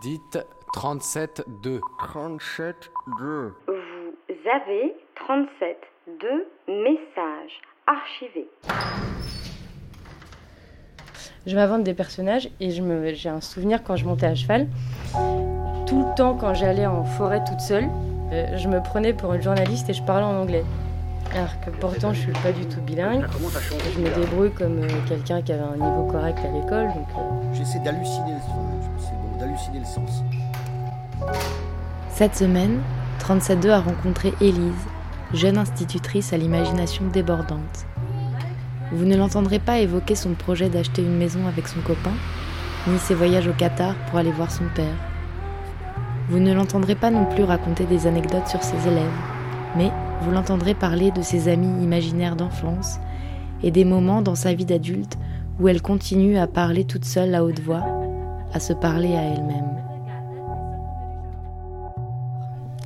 Dites 37-2. 37-2. Vous avez 37-2 messages archivés. Je m'invente des personnages et je me, j'ai un souvenir quand je montais à cheval. Tout le temps, quand j'allais en forêt toute seule, euh, je me prenais pour une journaliste et je parlais en anglais. Alors que pourtant, je suis pas du tout bilingue. Je me débrouille comme euh, quelqu'un qui avait un niveau correct à l'école. Donc, euh, J'essaie d'halluciner le c'est Cette semaine, 37.2 a rencontré Élise, jeune institutrice à l'imagination débordante. Vous ne l'entendrez pas évoquer son projet d'acheter une maison avec son copain, ni ses voyages au Qatar pour aller voir son père. Vous ne l'entendrez pas non plus raconter des anecdotes sur ses élèves, mais vous l'entendrez parler de ses amis imaginaires d'enfance et des moments dans sa vie d'adulte où elle continue à parler toute seule à haute voix, à se parler à elle-même.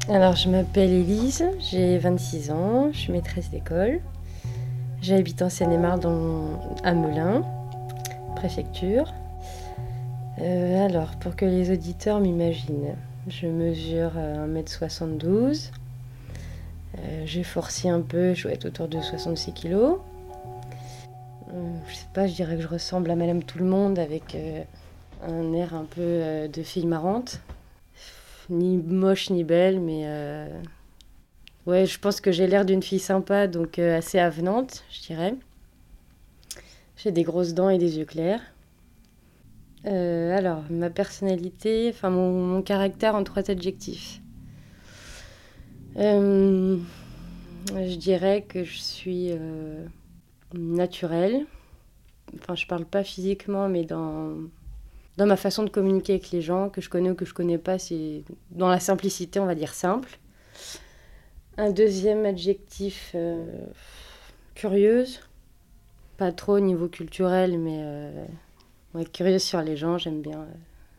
Alors, je m'appelle Élise, j'ai 26 ans, je suis maîtresse d'école. J'habite en Seine-et-Marne à Melun, préfecture. Euh, alors, pour que les auditeurs m'imaginent, je mesure euh, 1m72. Euh, j'ai forcé un peu, je dois être autour de 66 kg. Euh, je sais pas, je dirais que je ressemble à Madame Tout le Monde avec euh, un air un peu euh, de fille marrante. Ni moche ni belle, mais euh, ouais, je pense que j'ai l'air d'une fille sympa, donc euh, assez avenante, je dirais. J'ai des grosses dents et des yeux clairs. Alors, ma personnalité, enfin mon, caractère en trois adjectifs. Je dirais que je suis naturelle. Enfin, je parle pas physiquement, mais dans, dans ma façon de communiquer avec les gens, que je connais ou que je connais pas, c'est dans la simplicité, on va dire simple. Un deuxième adjectif, euh, curieuse. Pas trop au niveau culturel, mais euh, curieuse sur les gens. J'aime bien euh,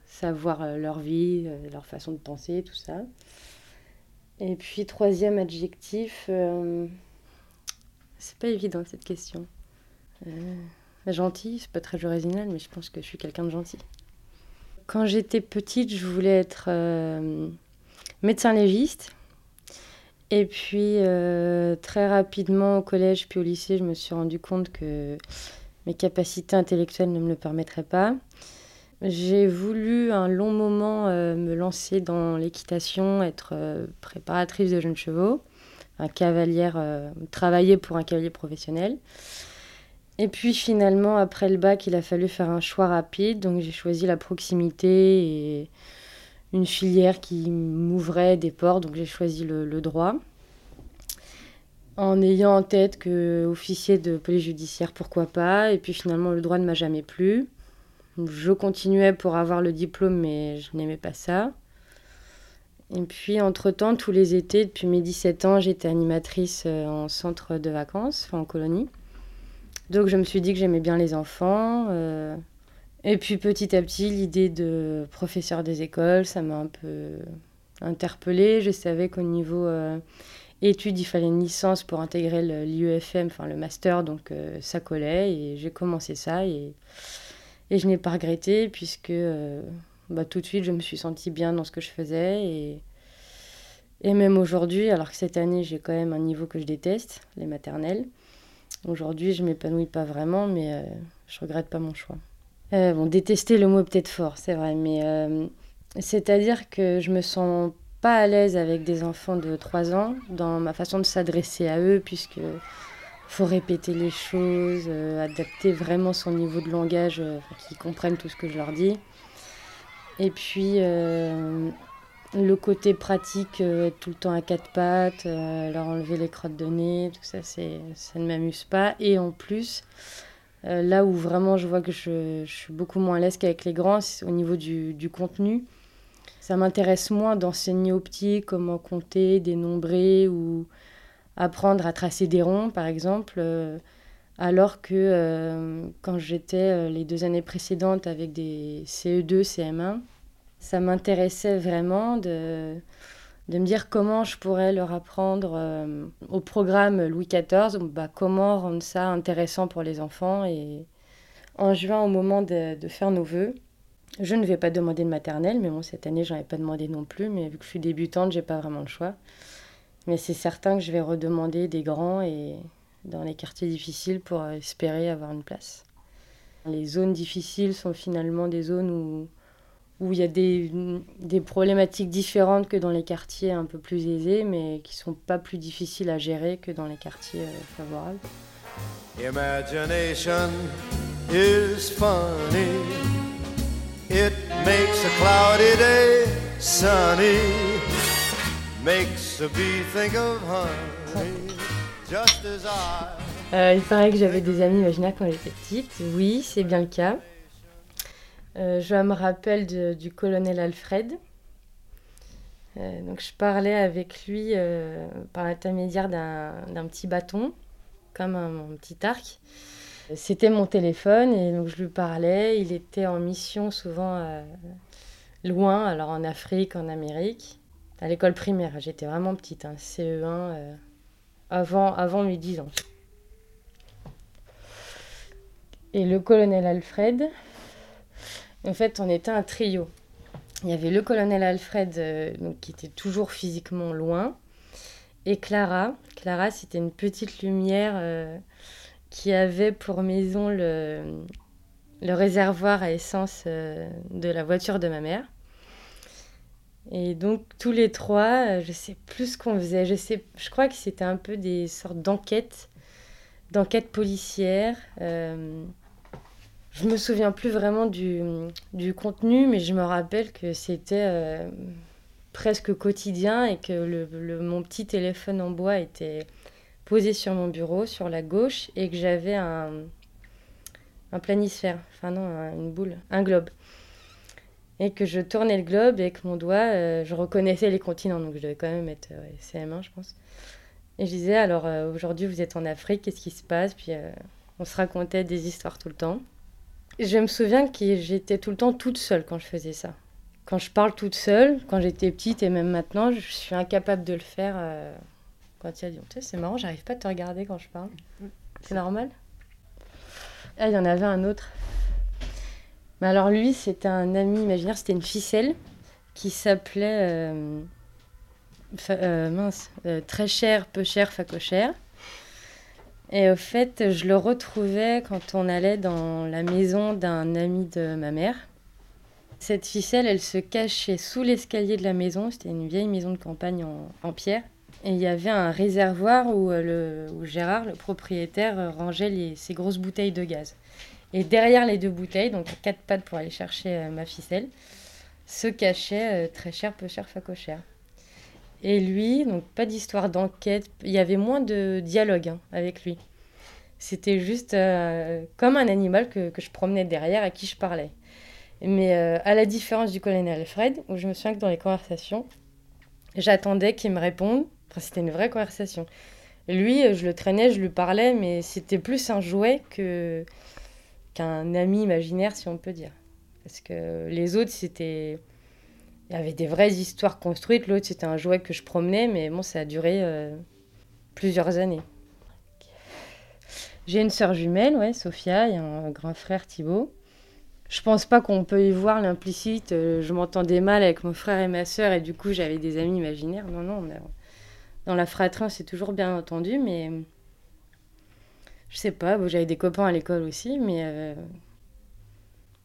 savoir leur vie, leur façon de penser, tout ça. Et puis, troisième adjectif, c'est pas évident cette question. Gentil, c'est pas très original, mais je pense que je suis quelqu'un de gentil. Quand j'étais petite, je voulais être euh, médecin légiste. Et puis, euh, très rapidement, au collège puis au lycée, je me suis rendu compte que mes capacités intellectuelles ne me le permettraient pas. J'ai voulu un long moment euh, me lancer dans l'équitation, être préparatrice de jeunes chevaux, un cavalière, travailler pour un cavalier professionnel. Et puis finalement, après le bac, il a fallu faire un choix rapide, donc j'ai choisi la proximité et une filière qui m'ouvrait des portes, donc j'ai choisi le, le droit. En ayant en tête que officier de police judiciaire, pourquoi pas, et puis finalement le droit ne m'a jamais plu. Je continuais pour avoir le diplôme, mais je n'aimais pas ça. Et puis, entre-temps, tous les étés, depuis mes 17 ans, j'étais animatrice euh, en centre de vacances, en colonie. Donc, je me suis dit que j'aimais bien les enfants. euh, Et puis, petit à petit, l'idée de professeur des écoles, ça m'a un peu interpellée. Je savais qu'au niveau euh, études, il fallait une licence pour intégrer le- l'IEFM, enfin le master, donc euh, ça collait. Et j'ai commencé ça. Et, je n'ai pas regretté, puisque bah, tout de suite, je me suis sentie bien dans ce que je faisais. Et, et même aujourd'hui, alors que cette année, j'ai quand même un niveau que je déteste, les maternelles. Aujourd'hui, je m'épanouis pas vraiment, mais euh, je regrette pas mon choix. Euh, bon, détester, le mot peut-être fort, c'est vrai, mais euh, c'est-à-dire que je me sens pas à l'aise avec des enfants de 3 ans dans ma façon de s'adresser à eux, puisque faut répéter les choses, euh, adapter vraiment son niveau de langage, qu'ils comprennent tout ce que je leur dis. Et puis, le côté pratique, euh, être tout le temps à quatre pattes, euh, leur enlever les crottes de nez, tout ça, ça ne m'amuse pas. Et en plus, euh, là où vraiment je vois que je, suis beaucoup moins à l'aise qu'avec les grands, c'est au niveau du, du contenu. Ça m'intéresse moins d'enseigner aux petits comment compter, dénombrer ou apprendre à tracer des ronds, par exemple. alors que quand j'étais les deux années précédentes avec des CE2, CM1, ça m'intéressait vraiment de, de me dire comment je pourrais leur apprendre euh, au programme Louis XIV, bah, comment rendre ça intéressant pour les enfants. Et en juin, au moment de, de faire nos vœux, Je ne vais pas demander de maternelle, mais bon, cette année, j'en ai pas demandé non plus. Mais vu que je suis débutante, j'ai pas vraiment le choix. Mais c'est certain que je vais redemander des grands et dans les quartiers difficiles pour espérer avoir une place. Les zones difficiles sont finalement des zones où, où il y a des, des problématiques différentes que dans les quartiers un peu plus aisés, mais qui sont pas plus difficiles à gérer que dans les quartiers favorables. Imagination is funny. It makes a cloudy day sunny. Makes a bee think of honey. Just as I. Euh, il paraît que j'avais des amis imaginaires quand j'étais petite. Oui, c'est bien le cas. Euh, je me rappelle du colonel Alfred. Euh, donc je parlais avec lui euh, par l'intermédiaire d'un petit bâton, comme un, petit arc. C'était mon téléphone et donc je lui parlais. Il était en mission souvent loin, alors en Afrique, en Amérique, à l'école primaire. J'étais vraiment petite, hein, CE1, euh, avant, avant mes 10 ans. Et le colonel Alfred, en fait, on était un trio. Il y avait le colonel Alfred, euh, qui était toujours physiquement loin, et Clara. Clara, c'était une petite lumière euh, qui avait pour maison le, réservoir à essence euh, de la voiture de ma mère. Et donc, tous les trois, je sais plus ce qu'on faisait. Je, je crois que c'était un peu des sortes d'enquêtes, d'enquêtes policières. Je me souviens plus vraiment du, du contenu, mais je me rappelle que c'était euh, presque quotidien et que le, le- mon petit téléphone en bois était posé sur mon bureau, sur la gauche, et que j'avais un, un planisphère, enfin non, un- une boule, un globe. Et que je tournais le globe et que mon doigt, euh, je reconnaissais les continents, donc je devais quand même être euh, ouais, CM1, je pense. Et je disais, alors aujourd'hui vous êtes en Afrique, qu'est-ce qui se passe? Puis on se racontait des histoires tout le temps. Je me souviens que j'étais tout le temps toute seule quand je faisais ça. Quand je parle toute seule, quand j'étais petite et même maintenant, je suis incapable de le faire. euh, quand il a dit, Tu sais, c'est marrant, j'arrive pas à te regarder quand je parle. C'est normal? Ah, il y en avait un autre. Mais alors lui, c'était un ami imaginaire, c'était une ficelle qui s'appelait euh, euh, mince, très cher, peu cher, facochère. Et au fait, je le retrouvais quand on allait dans la maison d'un ami de ma mère. Cette ficelle, elle se cachait sous l'escalier de la maison. C'était une vieille maison de campagne en, en pierre. Et il y avait un réservoir où, euh, le, où Gérard, le propriétaire, euh, rangeait ses grosses bouteilles de gaz. Et derrière les deux bouteilles, donc quatre pattes pour aller chercher euh, ma ficelle, se cachait très cher, peu cher, facochère. Et lui, donc pas d'histoire d'enquête, il y avait moins de dialogue hein, avec lui. C'était juste euh, comme un animal que, que je promenais derrière, à qui je parlais. Mais euh, à la différence du colonel Alfred, où je me souviens que dans les conversations, j'attendais qu'il me réponde. Enfin, c'était une vraie conversation. Lui, euh, je le traînais, je lui parlais, mais c'était plus un jouet que qu'un ami imaginaire, si on peut dire. Parce que les autres, c'était... Il y avait des vraies histoires construites. L'autre, c'était un jouet que je promenais, mais bon, ça a duré euh, plusieurs années. J'ai une sœur jumelle, ouais, Sophia, et un grand frère Thibaut. Je pense pas qu'on peut y voir l'implicite. euh, je m'entendais mal avec mon frère et ma sœur, et du coup, j'avais des amis imaginaires. Non, non, dans la fratrie, on s'est toujours bien entendu, mais je sais pas. bon, j'avais des copains à l'école aussi, mais euh,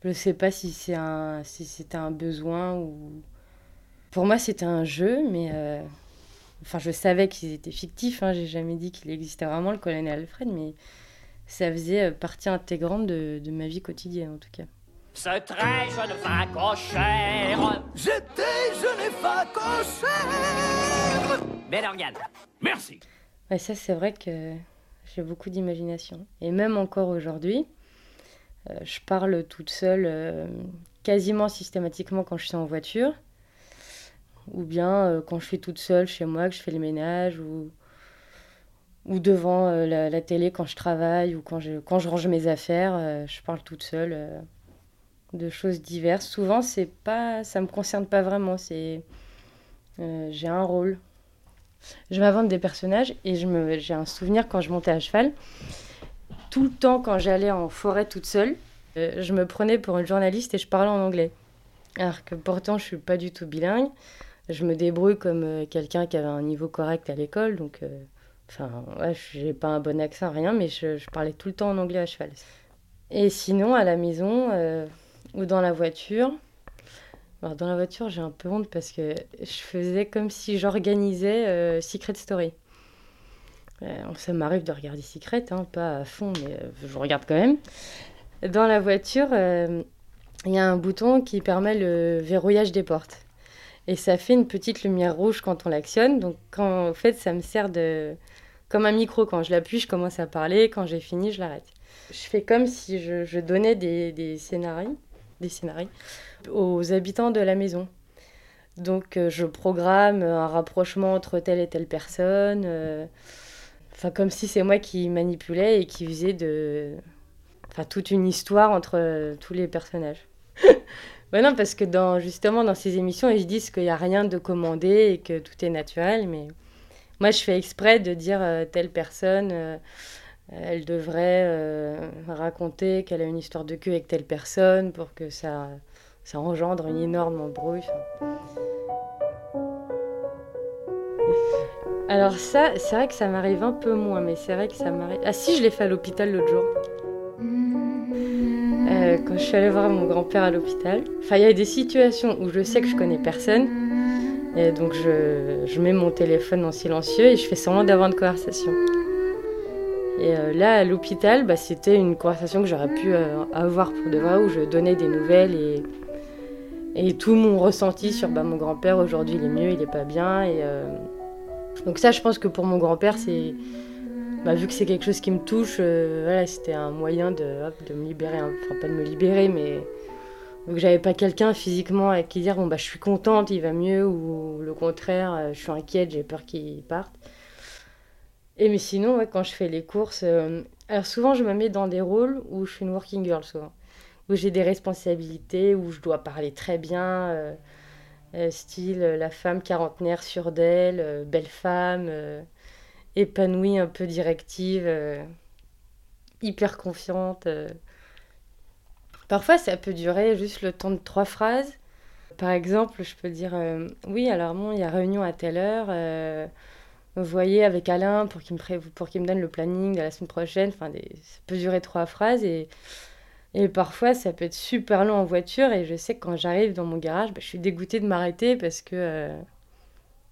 je sais pas si c'est un, si c'était un besoin ou. Pour moi, c'était un jeu, mais euh, enfin, je savais qu'ils étaient fictifs. Hein, J'ai jamais dit qu'il existait vraiment le colonel Alfred, mais ça faisait euh, partie intégrante de, de ma vie quotidienne en tout cas. Ce très jeune facochère. J'étais jeune facochère. Bel organe. Merci. Ouais, ça, c'est vrai que j'ai beaucoup d'imagination. Et même encore aujourd'hui, euh, je parle toute seule euh, quasiment systématiquement quand je suis en voiture, ou bien euh, quand je suis toute seule chez moi, que je fais le ménage, ou, ou devant euh, la, télé quand je travaille, ou quand je, quand je range mes affaires, euh, je parle toute seule de choses diverses. Souvent, c'est pas, ça me concerne pas vraiment. C'est, j'ai un rôle je m'invente des personnages et je me, j'ai un souvenir quand je montais à cheval. Tout le temps, quand j'allais en forêt toute seule, je me prenais pour une journaliste et je parlais en anglais. Alors que pourtant, je suis pas du tout bilingue. Je me débrouille comme euh, quelqu'un qui avait un niveau correct à l'école, donc euh, enfin, ouais, j'ai pas un bon accent, rien, mais je, parlais tout le temps en anglais à cheval. Et sinon, à la maison euh, ou dans la voiture, dans la voiture, j'ai un peu honte parce que je faisais comme si j'organisais Secret Story. Ça m'arrive de regarder Secret, hein, pas à fond, mais je regarde quand même. Dans la voiture, il y a un bouton qui permet le verrouillage des portes. Et ça fait une petite lumière rouge quand on l'actionne. Donc, en fait, ça me sert de comme un micro. Quand je l'appuie, je commence à parler. Quand j'ai fini, je l'arrête. Je fais comme si je, donnais des, des scénarios, des scénarios aux habitants de la maison. Donc, euh, je programme un rapprochement entre telle et telle personne. euh, Enfin, comme si c'est moi qui manipulais et qui faisais de... Enfin, toute une histoire entre euh, tous les personnages. bah non, parce que dans, justement, dans ces émissions, ils disent qu'il n'y a rien de commandé et que tout est naturel. Mais moi, je fais exprès de dire euh, telle personne, euh, elle devrait euh, raconter qu'elle a une histoire de queue avec telle personne pour que ça, ça engendre une énorme embrouille. Alors ça, c'est vrai que ça m'arrive un peu moins, mais c'est vrai que ça m'arrive... Ah si, je l'ai fait à l'hôpital l'autre jour. Euh, quand je suis allée voir mon grand-père à l'hôpital. Il y a des situations où je sais que je connais personne. Et donc je, mets mon téléphone en silencieux et je fais semblant d'avoir une conversation. Et euh, là, à l'hôpital, bah, c'était une conversation que j'aurais pu euh, avoir pour de vrai, où je donnais des nouvelles et, tout mon ressenti sur bah, mon grand-père. Aujourd'hui, il est mieux, il est pas bien. Donc ça, je pense que pour mon grand-père, c'est... Bah, vu que c'est quelque chose qui me touche, euh, voilà, c'était un moyen de, de me libérer. hein. Enfin, pas de me libérer, mais... Que j'avais pas quelqu'un physiquement avec qui dire, bon, bah, je suis contente, il va mieux, ou le contraire, euh, je suis inquiète, j'ai peur qu'il parte. Et mais sinon, quand je fais les courses... euh, Alors souvent, je me mets dans des rôles où je suis une working girl, souvent. Où j'ai des responsabilités, où je dois parler très bien... style la femme quarantenaire sûre d'elle, belle femme, épanouie, un peu directive, euh, hyper confiante. euh. Parfois, ça peut durer juste le temps de trois phrases. Par exemple, je peux dire euh, Oui, alors bon, il y a réunion à telle heure. voyez avec Alain pour qu'il me, pour qu'il me donne le planning de la semaine prochaine. Enfin, ça peut durer trois phrases et, et parfois ça peut être super long en voiture. Et je sais que quand j'arrive dans mon garage, bah, je suis dégoûtée de m'arrêter parce que,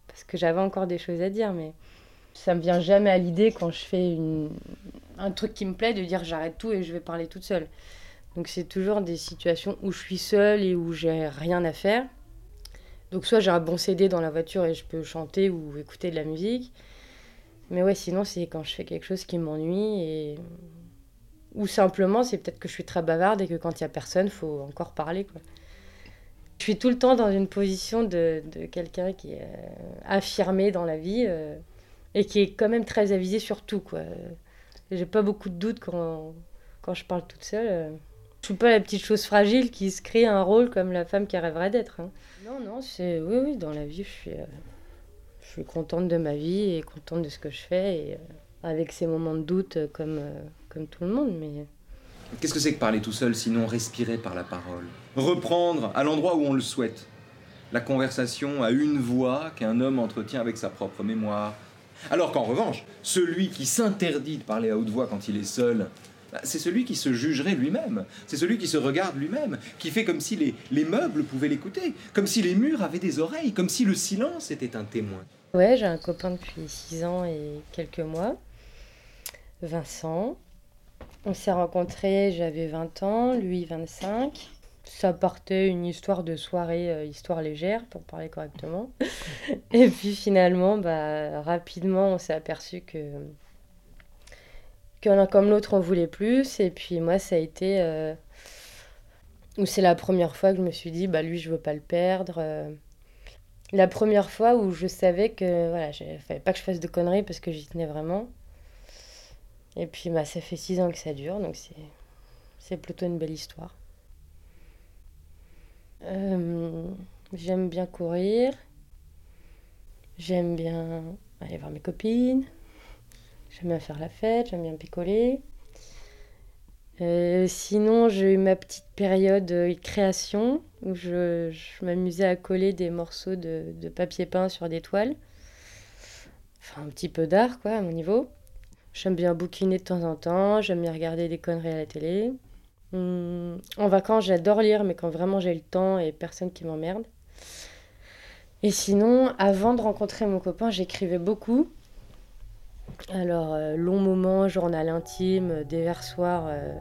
parce que j'avais encore des choses à dire. Mais ça me vient jamais à l'idée quand je fais une, un truc qui me plaît de dire j'arrête tout et je vais parler toute seule. Donc c'est toujours des situations où je suis seule et où j'ai rien à faire. Donc soit j'ai un bon CD dans la voiture et je peux chanter ou écouter de la musique. Mais ouais, sinon c'est quand je fais quelque chose qui m'ennuie et ou simplement c'est peut-être que je suis très bavarde et que quand il y a personne, faut encore parler quoi. Je suis tout le temps dans une position de, de quelqu'un qui est euh, affirmé dans la vie euh, et qui est quand même très avisé sur tout quoi. J'ai pas beaucoup de doutes quand, quand je parle toute seule. Je suis pas la petite chose fragile qui se crée un rôle comme la femme qui rêverait d'être. hein. Non, non, c'est. Oui, oui, dans la vie, je suis, euh, je suis contente de ma vie et contente de ce que je fais, et, euh, avec ces moments de doute euh, comme, euh, comme tout le monde. Mais Qu'est-ce que c'est que parler tout seul sinon respirer par la parole? Reprendre à l'endroit où on le souhaite. La conversation à une voix qu'un homme entretient avec sa propre mémoire. Alors qu'en revanche, celui qui s'interdit de parler à haute voix quand il est seul, bah, c'est celui qui se jugerait lui-même. C'est celui qui se regarde lui-même, qui fait comme si les, les meubles pouvaient l'écouter, comme si les murs avaient des oreilles, comme si le silence était un témoin. ouais, j'ai un copain depuis 6 ans et quelques mois, Vincent. On s'est rencontrés, j'avais 20 ans, lui 25. Ça partait une histoire de soirée, euh, histoire légère, pour parler correctement. Et puis finalement, bah, rapidement, on s'est aperçu que que l'un comme l'autre, on voulait plus. Et puis moi, ça a été euh, c'est la première fois que je me suis dit, bah lui, je veux pas le perdre. euh. La première fois où je savais que voilà, il fallait pas que je fasse de conneries parce que j'y tenais vraiment. Et puis bah, ça fait six ans que ça dure, donc c'est plutôt une belle histoire. Euh, j'aime bien courir. J'aime bien aller voir mes copines. J'aime bien faire la fête, j'aime bien picoler. Euh, sinon, j'ai eu ma petite période euh, création où je, je m'amusais à coller des morceaux de, de papier peint sur des toiles. Enfin, un petit peu d'art, quoi, à mon niveau. J'aime bien bouquiner de temps en temps, j'aime bien regarder des conneries à la télé. Hum, en vacances, j'adore lire, mais quand vraiment j'ai le temps et personne qui m'emmerde. Et sinon, avant de rencontrer mon copain, j'écrivais beaucoup. Alors, euh, long moment, journal intime, euh, déversoir euh,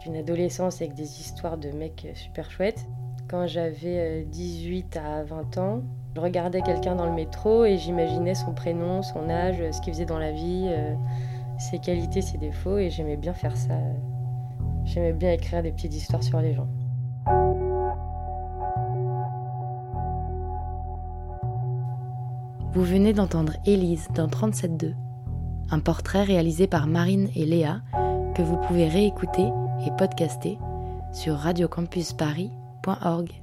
d'une adolescence avec des histoires de mecs euh, super chouettes. Quand j'avais euh, 18 à 20 ans, je regardais quelqu'un dans le métro et j'imaginais son prénom, son âge, ce qu'il faisait dans la vie, ses qualités, ses défauts, et j'aimais bien faire ça. J'aimais bien écrire des petites histoires sur les gens. Vous venez d'entendre Élise dans 37.2, un portrait réalisé par Marine et Léa que vous pouvez réécouter et podcaster sur radiocampusparis.org.